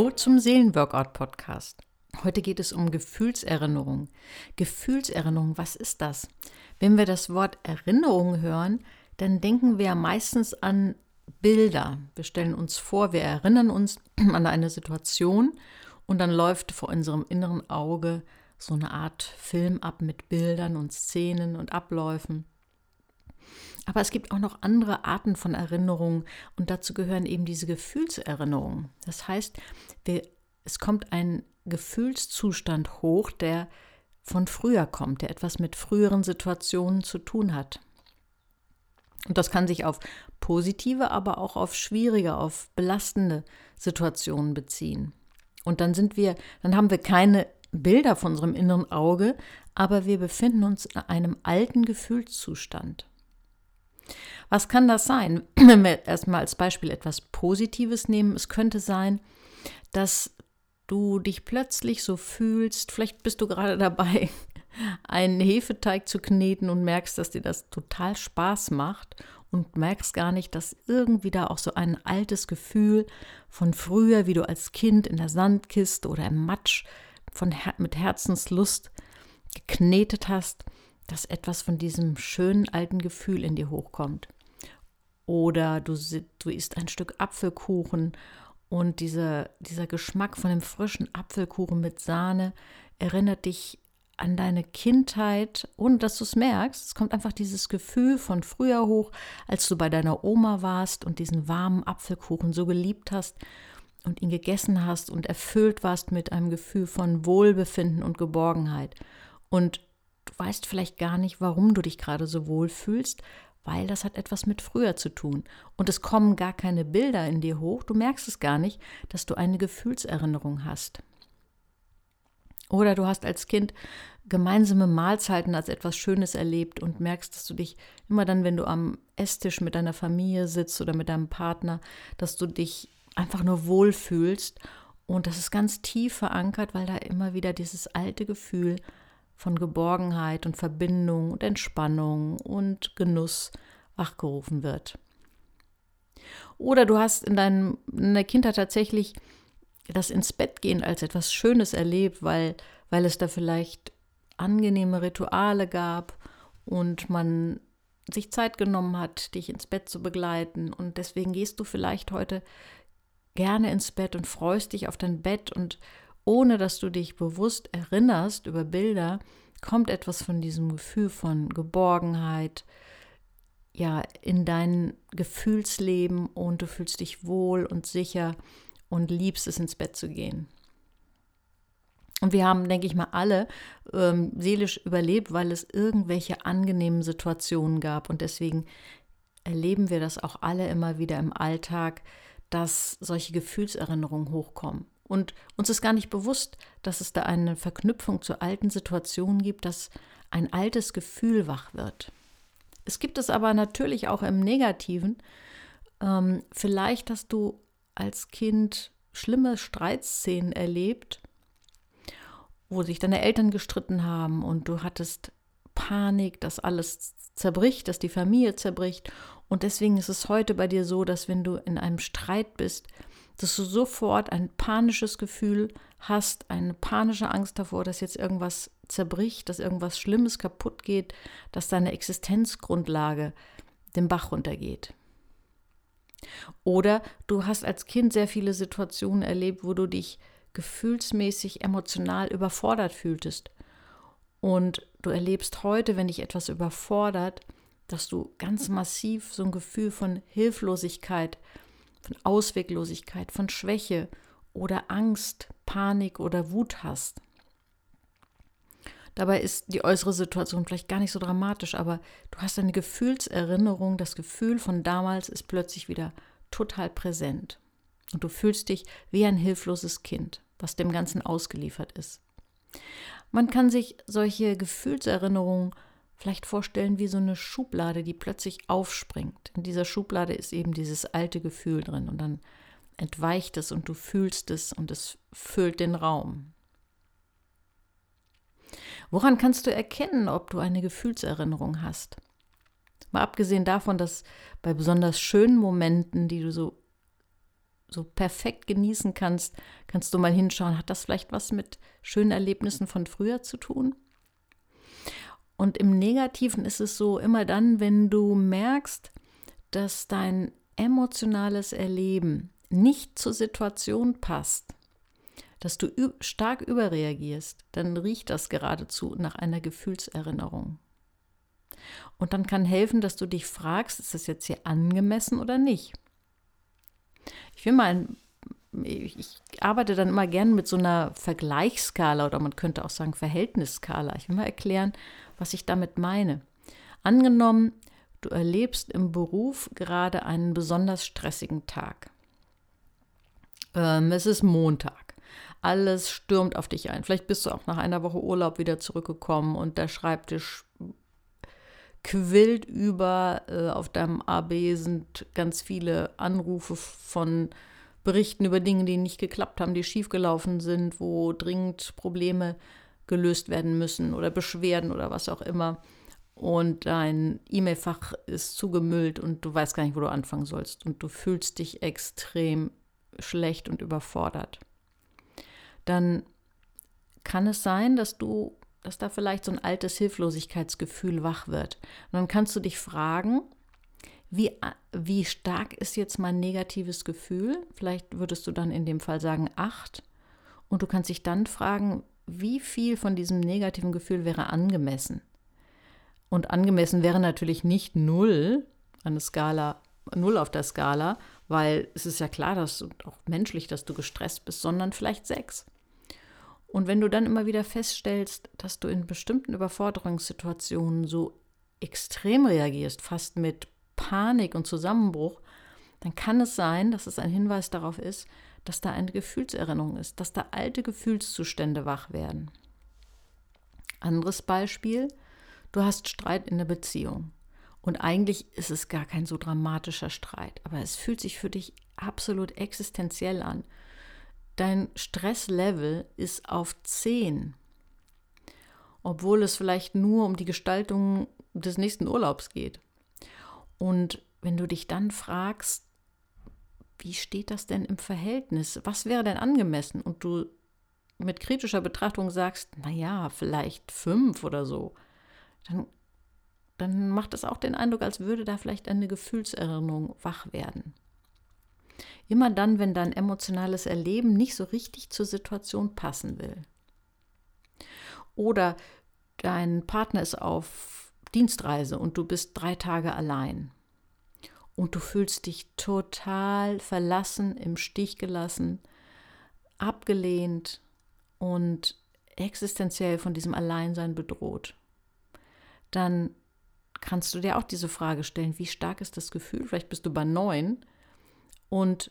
Hallo zum Seelenworkout-Podcast. Heute geht es um Gefühlserinnerung. Gefühlserinnerung, was ist das? Wenn wir das Wort Erinnerung hören, dann denken wir meistens an Bilder. Wir stellen uns vor, wir erinnern uns an eine Situation und dann läuft vor unserem inneren Auge so eine Art Film ab mit Bildern und Szenen und Abläufen. Aber es gibt auch noch andere Arten von Erinnerungen und dazu gehören eben diese Gefühlserinnerungen. Das heißt, wir, es kommt ein Gefühlszustand hoch, der von früher kommt, der etwas mit früheren Situationen zu tun hat. Und das kann sich auf positive, aber auch auf schwierige, auf belastende Situationen beziehen. Und dann sind wir, dann haben wir keine Bilder von unserem inneren Auge, aber wir befinden uns in einem alten Gefühlszustand. Was kann das sein? Wenn wir erstmal als Beispiel etwas Positives nehmen, es könnte sein, dass du dich plötzlich so fühlst, vielleicht bist du gerade dabei, einen Hefeteig zu kneten und merkst, dass dir das total Spaß macht und merkst gar nicht, dass irgendwie da auch so ein altes Gefühl von früher, wie du als Kind in der Sandkiste oder im Matsch von mit Herzenslust geknetet hast, dass etwas von diesem schönen alten Gefühl in dir hochkommt. Oder du, du isst ein Stück Apfelkuchen und dieser, dieser Geschmack von dem frischen Apfelkuchen mit Sahne erinnert dich an deine Kindheit, ohne dass du es merkst. Es kommt einfach dieses Gefühl von früher hoch, als du bei deiner Oma warst und diesen warmen Apfelkuchen so geliebt hast und ihn gegessen hast und erfüllt warst mit einem Gefühl von Wohlbefinden und Geborgenheit. Und du weißt vielleicht gar nicht, warum du dich gerade so wohl fühlst, weil das hat etwas mit früher zu tun. Und es kommen gar keine Bilder in dir hoch, du merkst es gar nicht, dass du eine Gefühlserinnerung hast. Oder du hast als Kind gemeinsame Mahlzeiten als etwas Schönes erlebt und merkst, dass du dich immer dann, wenn du am Esstisch mit deiner Familie sitzt oder mit deinem Partner, dass du dich einfach nur wohlfühlst. Und das ist ganz tief verankert, weil da immer wieder dieses alte Gefühl von Geborgenheit und Verbindung und Entspannung und Genuss wachgerufen wird. Oder du hast in, deinem, in der Kindheit tatsächlich das ins Bett gehen als etwas Schönes erlebt, weil, weil es da vielleicht angenehme Rituale gab und man sich Zeit genommen hat, dich ins Bett zu begleiten. Und deswegen gehst du vielleicht heute gerne ins Bett und freust dich auf dein Bett und ohne dass du dich bewusst erinnerst über Bilder, kommt etwas von diesem Gefühl von Geborgenheit, ja, in dein Gefühlsleben und du fühlst dich wohl und sicher und liebst es ins Bett zu gehen. Und wir haben, denke ich mal, alle ähm, seelisch überlebt, weil es irgendwelche angenehmen Situationen gab. Und deswegen erleben wir das auch alle immer wieder im Alltag, dass solche Gefühlserinnerungen hochkommen. Und uns ist gar nicht bewusst, dass es da eine Verknüpfung zu alten Situationen gibt, dass ein altes Gefühl wach wird. Es gibt es aber natürlich auch im Negativen. Ähm, vielleicht hast du als Kind schlimme Streitszenen erlebt, wo sich deine Eltern gestritten haben und du hattest Panik, dass alles zerbricht, dass die Familie zerbricht. Und deswegen ist es heute bei dir so, dass wenn du in einem Streit bist, dass du sofort ein panisches Gefühl hast, eine panische Angst davor, dass jetzt irgendwas zerbricht, dass irgendwas Schlimmes kaputt geht, dass deine Existenzgrundlage den Bach runtergeht. Oder du hast als Kind sehr viele Situationen erlebt, wo du dich gefühlsmäßig emotional überfordert fühltest. Und du erlebst heute, wenn dich etwas überfordert, dass du ganz massiv so ein Gefühl von Hilflosigkeit, von Ausweglosigkeit, von Schwäche oder Angst, Panik oder Wut hast. Dabei ist die äußere Situation vielleicht gar nicht so dramatisch, aber du hast eine Gefühlserinnerung, das Gefühl von damals ist plötzlich wieder total präsent. Und du fühlst dich wie ein hilfloses Kind, was dem Ganzen ausgeliefert ist. Man kann sich solche Gefühlserinnerungen vielleicht vorstellen wie so eine Schublade, die plötzlich aufspringt. In dieser Schublade ist eben dieses alte Gefühl drin und dann entweicht es und du fühlst es und es füllt den Raum. Woran kannst du erkennen, ob du eine Gefühlserinnerung hast? Mal abgesehen davon, dass bei besonders schönen Momenten, die du so so perfekt genießen kannst, kannst du mal hinschauen, hat das vielleicht was mit schönen Erlebnissen von früher zu tun? Und im Negativen ist es so, immer dann, wenn du merkst, dass dein emotionales Erleben nicht zur Situation passt, dass du stark überreagierst, dann riecht das geradezu nach einer Gefühlserinnerung. Und dann kann helfen, dass du dich fragst, ist das jetzt hier angemessen oder nicht? Ich will mal ein, ich arbeite dann immer gern mit so einer Vergleichsskala oder man könnte auch sagen Verhältnisskala. Ich will mal erklären, was ich damit meine. Angenommen, du erlebst im Beruf gerade einen besonders stressigen Tag. Ähm, es ist Montag. Alles stürmt auf dich ein. Vielleicht bist du auch nach einer Woche Urlaub wieder zurückgekommen und der Schreibtisch quillt über. Äh, auf deinem AB sind ganz viele Anrufe von Berichten über Dinge, die nicht geklappt haben, die schiefgelaufen sind, wo dringend Probleme gelöst werden müssen oder Beschwerden oder was auch immer. Und dein E-Mail-Fach ist zugemüllt und du weißt gar nicht, wo du anfangen sollst. Und du fühlst dich extrem schlecht und überfordert. Dann kann es sein, dass du, dass da vielleicht so ein altes Hilflosigkeitsgefühl wach wird. Und dann kannst du dich fragen, wie, wie stark ist jetzt mein negatives Gefühl? Vielleicht würdest du dann in dem Fall sagen acht. Und du kannst dich dann fragen, wie viel von diesem negativen Gefühl wäre angemessen? Und angemessen wäre natürlich nicht null, eine Skala, null auf der Skala, weil es ist ja klar, dass auch menschlich, dass du gestresst bist, sondern vielleicht sechs. Und wenn du dann immer wieder feststellst, dass du in bestimmten Überforderungssituationen so extrem reagierst, fast mit Panik und Zusammenbruch, dann kann es sein, dass es ein Hinweis darauf ist, dass da eine Gefühlserinnerung ist, dass da alte Gefühlszustände wach werden. Anderes Beispiel, du hast Streit in der Beziehung. Und eigentlich ist es gar kein so dramatischer Streit, aber es fühlt sich für dich absolut existenziell an. Dein Stresslevel ist auf 10, obwohl es vielleicht nur um die Gestaltung des nächsten Urlaubs geht. Und wenn du dich dann fragst, wie steht das denn im Verhältnis? Was wäre denn angemessen? Und du mit kritischer Betrachtung sagst, naja, vielleicht fünf oder so, dann dann macht es auch den Eindruck, als würde da vielleicht eine Gefühlserinnerung wach werden. Immer dann, wenn dein emotionales Erleben nicht so richtig zur Situation passen will. Oder dein Partner ist auf Dienstreise und du bist drei Tage allein. Und du fühlst dich total verlassen, im Stich gelassen, abgelehnt und existenziell von diesem Alleinsein bedroht. Dann kannst du dir auch diese Frage stellen, wie stark ist das Gefühl? Vielleicht bist du bei neun und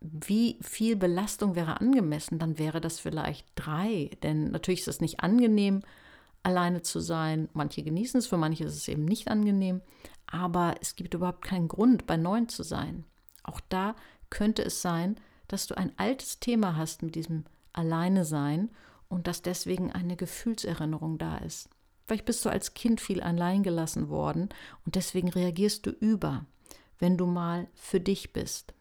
wie viel Belastung wäre angemessen? Dann wäre das vielleicht drei, denn natürlich ist es nicht angenehm, alleine zu sein. Manche genießen es, für manche ist es eben nicht angenehm, aber es gibt überhaupt keinen Grund, bei neun zu sein. Auch da könnte es sein, dass du ein altes Thema hast mit diesem Alleine sein und dass deswegen eine Gefühlserinnerung da ist. Vielleicht bist du als Kind viel allein gelassen worden und deswegen reagierst du über, wenn du mal für dich bist.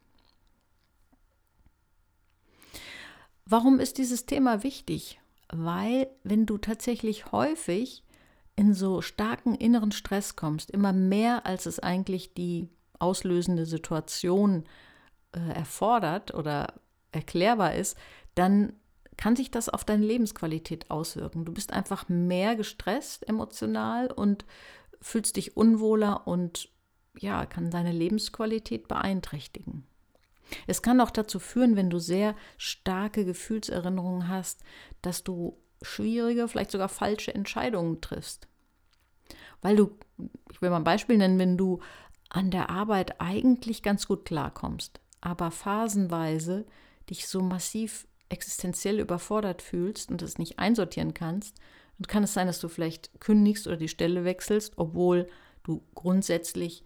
Warum ist dieses Thema wichtig? Weil wenn du tatsächlich häufig in so starken inneren Stress kommst, immer mehr als es eigentlich die auslösende Situation äh, erfordert oder erklärbar ist, dann kann sich das auf deine Lebensqualität auswirken. Du bist einfach mehr gestresst emotional und fühlst dich unwohler und ja, kann deine Lebensqualität beeinträchtigen. Es kann auch dazu führen, wenn du sehr starke Gefühlserinnerungen hast, dass du schwierige, vielleicht sogar falsche Entscheidungen triffst. Weil du, ich will mal ein Beispiel nennen, wenn du an der Arbeit eigentlich ganz gut klarkommst, aber phasenweise dich so massiv existenziell überfordert fühlst und es nicht einsortieren kannst, dann kann es sein, dass du vielleicht kündigst oder die Stelle wechselst, obwohl du grundsätzlich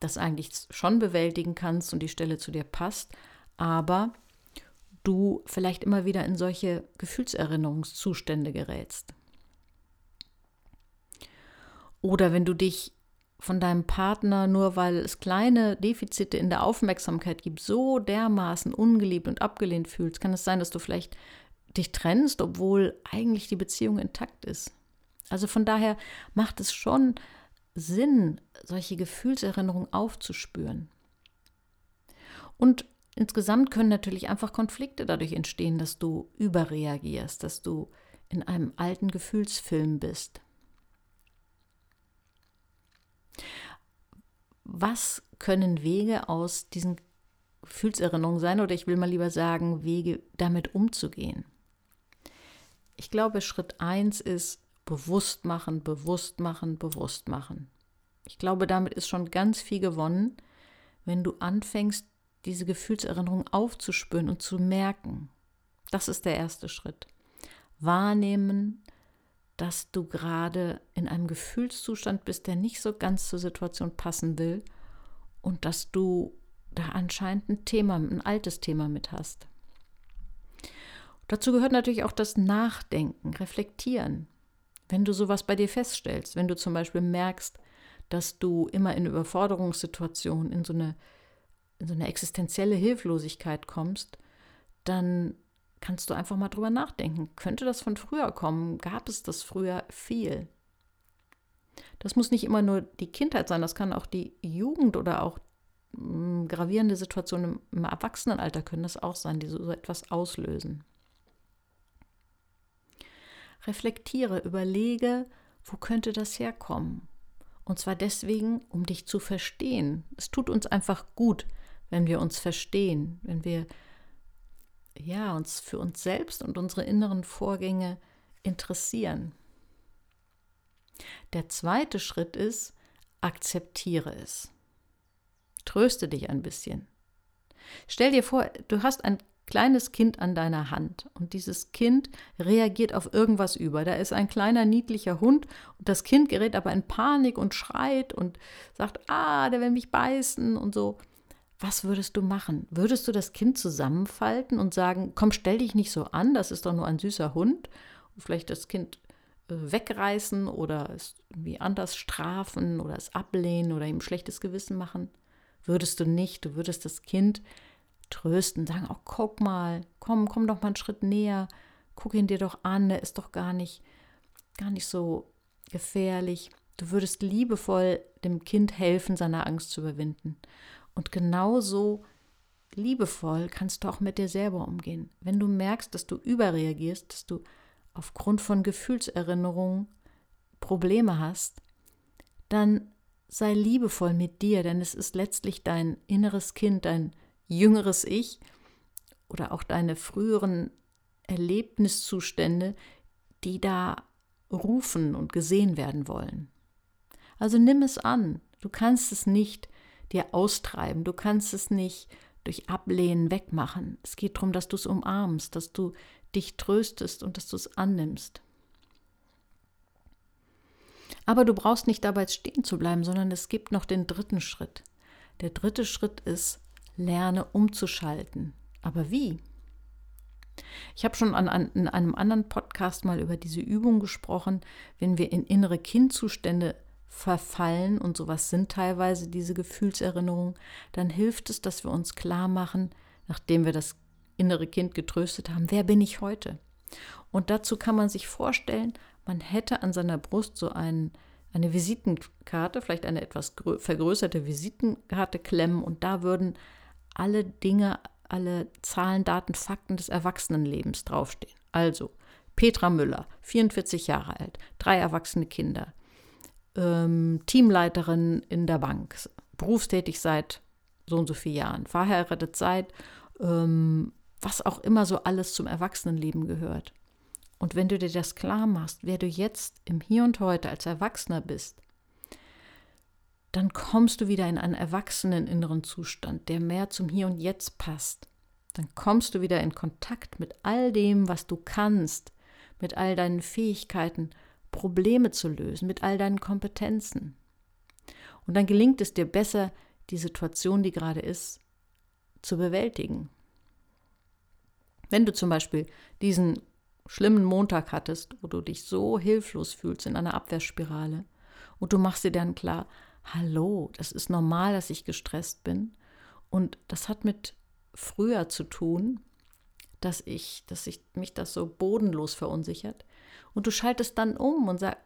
das eigentlich schon bewältigen kannst und die Stelle zu dir passt, aber du vielleicht immer wieder in solche Gefühlserinnerungszustände gerätst. Oder wenn du dich von deinem Partner, nur weil es kleine Defizite in der Aufmerksamkeit gibt, so dermaßen ungeliebt und abgelehnt fühlst, kann es sein, dass du vielleicht dich trennst, obwohl eigentlich die Beziehung intakt ist. Also von daher macht es schon Sinn, solche Gefühlserinnerungen aufzuspüren. Und insgesamt können natürlich einfach Konflikte dadurch entstehen, dass du überreagierst, dass du in einem alten Gefühlsfilm bist. Was können Wege aus diesen Gefühlserinnerungen sein oder ich will mal lieber sagen, Wege damit umzugehen? Ich glaube, Schritt 1 ist bewusst machen, bewusst machen, bewusst machen. Ich glaube, damit ist schon ganz viel gewonnen, wenn du anfängst, diese Gefühlserinnerung aufzuspüren und zu merken. Das ist der erste Schritt. Wahrnehmen, dass du gerade in einem Gefühlszustand bist, der nicht so ganz zur Situation passen will und dass du da anscheinend ein Thema, ein altes Thema mit hast. Dazu gehört natürlich auch das Nachdenken, Reflektieren. Wenn du sowas bei dir feststellst, wenn du zum Beispiel merkst, dass du immer in Überforderungssituationen, in so eine, in so eine existenzielle Hilflosigkeit kommst, dann kannst du einfach mal drüber nachdenken. Könnte das von früher kommen? Gab es das früher viel? Das muss nicht immer nur die Kindheit sein, das kann auch die Jugend oder auch mm, gravierende Situationen im, Erwachsenenalter können das auch sein, die so etwas auslösen. Reflektiere, überlege, wo könnte das herkommen? Und zwar deswegen, um dich zu verstehen. Es tut uns einfach gut, wenn wir uns verstehen, wenn wir ja, uns für uns selbst und unsere inneren Vorgänge interessieren. Der zweite Schritt ist, akzeptiere es. Tröste dich ein bisschen. Stell dir vor, du hast ein kleines Kind an deiner Hand und dieses Kind reagiert auf irgendwas über. Da ist ein kleiner niedlicher Hund und das Kind gerät aber in Panik und schreit und sagt, ah, der will mich beißen und so. Was würdest du machen? Würdest du das Kind zusammenfalten und sagen, komm, stell dich nicht so an, das ist doch nur ein süßer Hund? Und vielleicht das Kind äh, wegreißen oder es irgendwie anders strafen oder es ablehnen oder ihm schlechtes Gewissen machen? Würdest du nicht. Du würdest das Kind trösten, sagen, oh, guck mal, komm, komm doch mal einen Schritt näher, guck ihn dir doch an, der ist doch gar nicht, gar nicht so gefährlich. Du würdest liebevoll dem Kind helfen, seine Angst zu überwinden. Und genauso liebevoll kannst du auch mit dir selber umgehen. Wenn du merkst, dass du überreagierst, dass du aufgrund von Gefühlserinnerungen Probleme hast, dann sei liebevoll mit dir, denn es ist letztlich dein inneres Kind, dein jüngeres Ich oder auch deine früheren Erlebniszustände, die da rufen und gesehen werden wollen. Also nimm es an. Du kannst es nicht dir austreiben. Du kannst es nicht durch Ablehnen wegmachen. Es geht darum, dass du es umarmst, dass du dich tröstest und dass du es annimmst. Aber du brauchst nicht dabei stehen zu bleiben, sondern es gibt noch den dritten Schritt. Der dritte Schritt ist, lerne umzuschalten. Aber wie? Ich habe schon an, an, in einem anderen Podcast mal über diese Übung gesprochen, wenn wir in innere Kindzustände verfallen und sowas sind teilweise diese Gefühlserinnerungen, dann hilft es, dass wir uns klar machen, nachdem wir das innere Kind getröstet haben, wer bin ich heute? Und dazu kann man sich vorstellen, man hätte an seiner Brust so einen, eine Visitenkarte, vielleicht eine etwas vergrößerte Visitenkarte klemmen und da würden alle Dinge, alle Zahlen, Daten, Fakten des Erwachsenenlebens draufstehen. Also Petra Müller, 44 Jahre alt, drei erwachsene Kinder, ähm, Teamleiterin in der Bank, berufstätig seit so und so vielen Jahren, verheiratet seit, ähm, was auch immer so alles zum Erwachsenenleben gehört. Und wenn du dir das klar machst, wer du jetzt im Hier und Heute als Erwachsener bist, dann kommst du wieder in einen erwachsenen inneren Zustand, der mehr zum Hier und Jetzt passt. Dann kommst du wieder in Kontakt mit all dem, was du kannst, mit all deinen Fähigkeiten Probleme zu lösen, mit all deinen Kompetenzen. Und dann gelingt es dir besser, die Situation, die gerade ist, zu bewältigen. Wenn du zum Beispiel diesen schlimmen Montag hattest, wo du dich so hilflos fühlst in einer Abwehrspirale, und du machst dir dann klar, hallo, das ist normal, dass ich gestresst bin. Und das hat mit früher zu tun, dass ich, dass ich mich das so bodenlos verunsichert. Und du schaltest dann um und sag,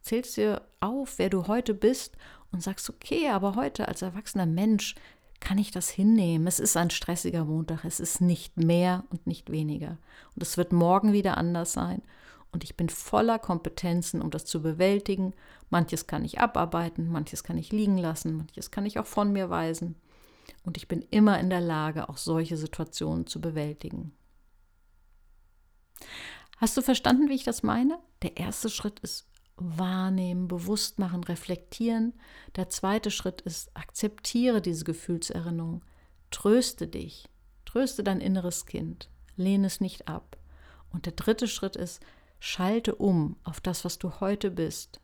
zählst dir auf, wer du heute bist und sagst, okay, aber heute als erwachsener Mensch kann ich das hinnehmen. Es ist ein stressiger Montag, es ist nicht mehr und nicht weniger. Und es wird morgen wieder anders sein. Und ich bin voller Kompetenzen, um das zu bewältigen. Manches kann ich abarbeiten, manches kann ich liegen lassen, manches kann ich auch von mir weisen. Und ich bin immer in der Lage, auch solche Situationen zu bewältigen. Hast du verstanden, wie ich das meine? Der erste Schritt ist wahrnehmen, bewusst machen, reflektieren. Der zweite Schritt ist, akzeptiere diese Gefühlserinnerung. Tröste dich, tröste dein inneres Kind, lehne es nicht ab. Und der dritte Schritt ist, schalte um auf das, was du heute bist.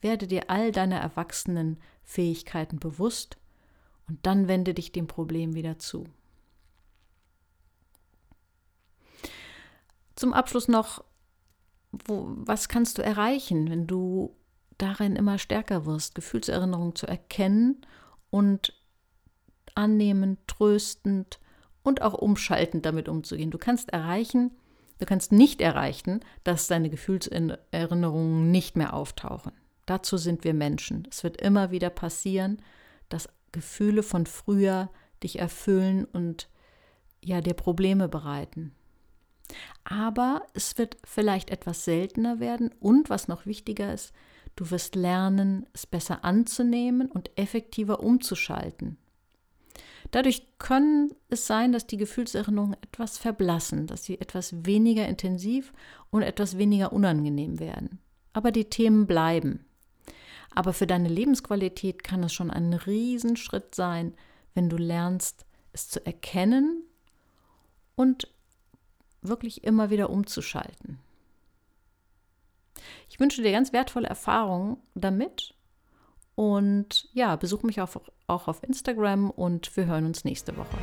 Werde dir all deiner erwachsenen Fähigkeiten bewusst und dann wende dich dem Problem wieder zu. Zum Abschluss noch, wo, was kannst du erreichen, wenn du darin immer stärker wirst, Gefühlserinnerungen zu erkennen und annehmend, tröstend und auch umschaltend damit umzugehen. Du kannst erreichen, du kannst nicht erreichen, dass deine Gefühlserinnerungen nicht mehr auftauchen. Dazu sind wir Menschen. Es wird immer wieder passieren, dass Gefühle von früher dich erfüllen und ja dir Probleme bereiten. Aber es wird vielleicht etwas seltener werden und was noch wichtiger ist, du wirst lernen, es besser anzunehmen und effektiver umzuschalten. Dadurch können es sein, dass die Gefühlserinnerungen etwas verblassen, dass sie etwas weniger intensiv und etwas weniger unangenehm werden. Aber die Themen bleiben. Aber für deine Lebensqualität kann es schon ein Riesenschritt sein, wenn du lernst, es zu erkennen und wirklich immer wieder umzuschalten. Ich wünsche dir ganz wertvolle Erfahrungen damit und ja, besuch mich auch, auch auf Instagram und wir hören uns nächste Woche.